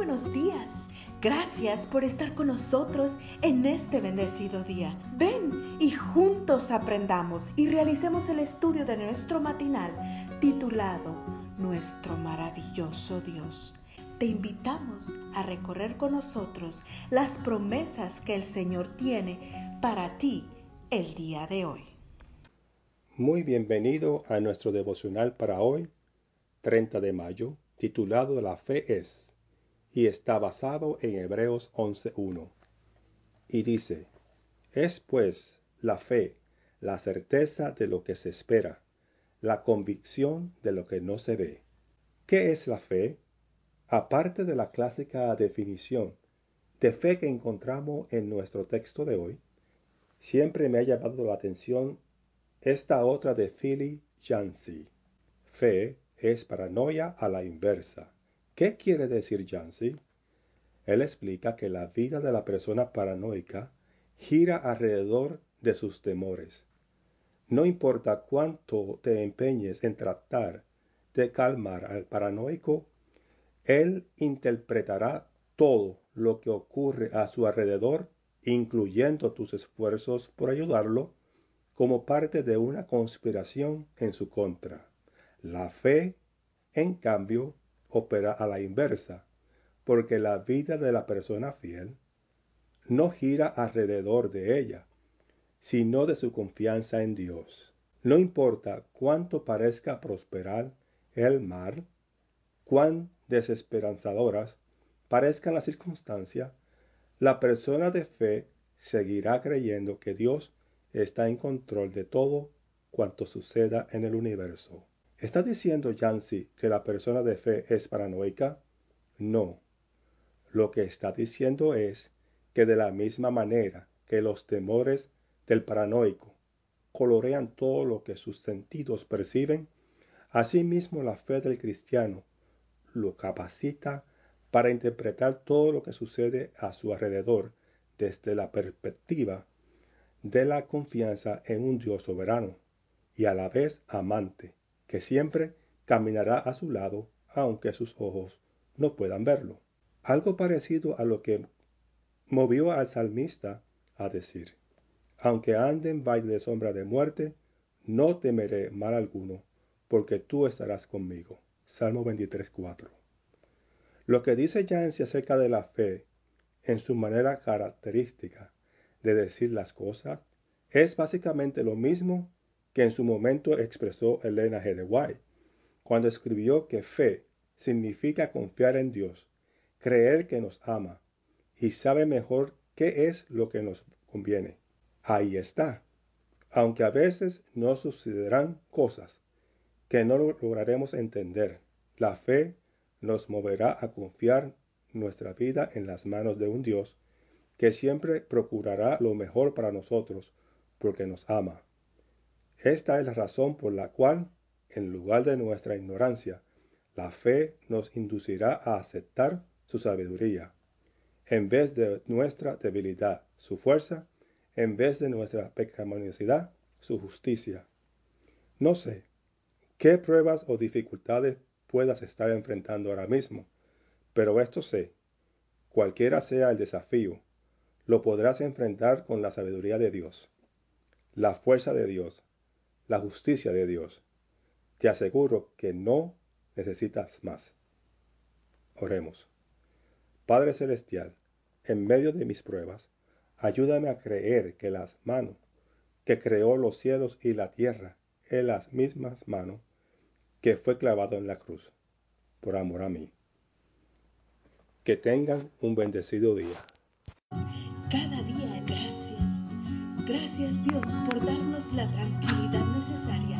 buenos días. Gracias por estar con nosotros en este bendecido día. Ven y juntos aprendamos y realicemos el estudio de nuestro matinal titulado Nuestro maravilloso Dios. Te invitamos a recorrer con nosotros las promesas que el Señor tiene para ti el día de hoy. Muy bienvenido a nuestro devocional para hoy, 30 de mayo, titulado La fe es, y está basado en Hebreos 11.1. Y dice, es pues la fe, la certeza de lo que se espera, la convicción de lo que no se ve. ¿Qué es la fe? Aparte de la clásica definición de fe que encontramos en nuestro texto de hoy, siempre me ha llamado la atención esta otra de Philly Yancey. Fe es paranoia a la inversa. ¿Qué quiere decir Yancey? Él explica que la vida de la persona paranoica gira alrededor de sus temores. No importa cuánto te empeñes en tratar de calmar al paranoico, él interpretará todo lo que ocurre a su alrededor, incluyendo tus esfuerzos por ayudarlo, como parte de una conspiración en su contra. La fe, en cambio, opera a la inversa, porque la vida de la persona fiel no gira alrededor de ella, sino de su confianza en Dios. No importa cuánto parezca prosperar el mar, cuán desesperanzadoras parezcan las circunstancias, la persona de fe seguirá creyendo que Dios está en control de todo cuanto suceda en el universo. ¿Está diciendo Yancy que la persona de fe es paranoica? No. Lo que está diciendo es que de la misma manera que los temores del paranoico colorean todo lo que sus sentidos perciben, asimismo la fe del cristiano lo capacita para interpretar todo lo que sucede a su alrededor desde la perspectiva de la confianza en un Dios soberano y a la vez amante, que siempre caminará a su lado aunque sus ojos no puedan verlo. Algo parecido a lo que movió al salmista a decir, aunque ande en valle de sombra de muerte, no temeré mal alguno, porque tú estarás conmigo. Salmo 23.4. Lo que dice Yancey acerca de la fe en su manera característica de decir las cosas es básicamente lo mismo que en su momento expresó Elena G. de White, cuando escribió que fe significa confiar en Dios, creer que nos ama y sabe mejor qué es lo que nos conviene. Ahí está. Aunque a veces nos sucederán cosas que no lograremos entender, la fe nos moverá a confiar nuestra vida en las manos de un Dios que siempre procurará lo mejor para nosotros porque nos ama. Esta es la razón por la cual, en lugar de nuestra ignorancia, la fe nos inducirá a aceptar su sabiduría, en vez de nuestra debilidad, su fuerza, en vez de nuestra pecaminosidad, su justicia. No sé qué pruebas o dificultades puedas estar enfrentando ahora mismo, pero esto sé, cualquiera sea el desafío, lo podrás enfrentar con la sabiduría de Dios, la fuerza de Dios, la justicia de Dios. Te aseguro que no necesitas más. Oremos. Padre Celestial, en medio de mis pruebas, ayúdame a creer que las manos que creó los cielos y la tierra en las mismas manos que fue clavado en la cruz, por amor a mí. Que tengan un bendecido día. Cada día. Gracias Dios por darnos la tranquilidad necesaria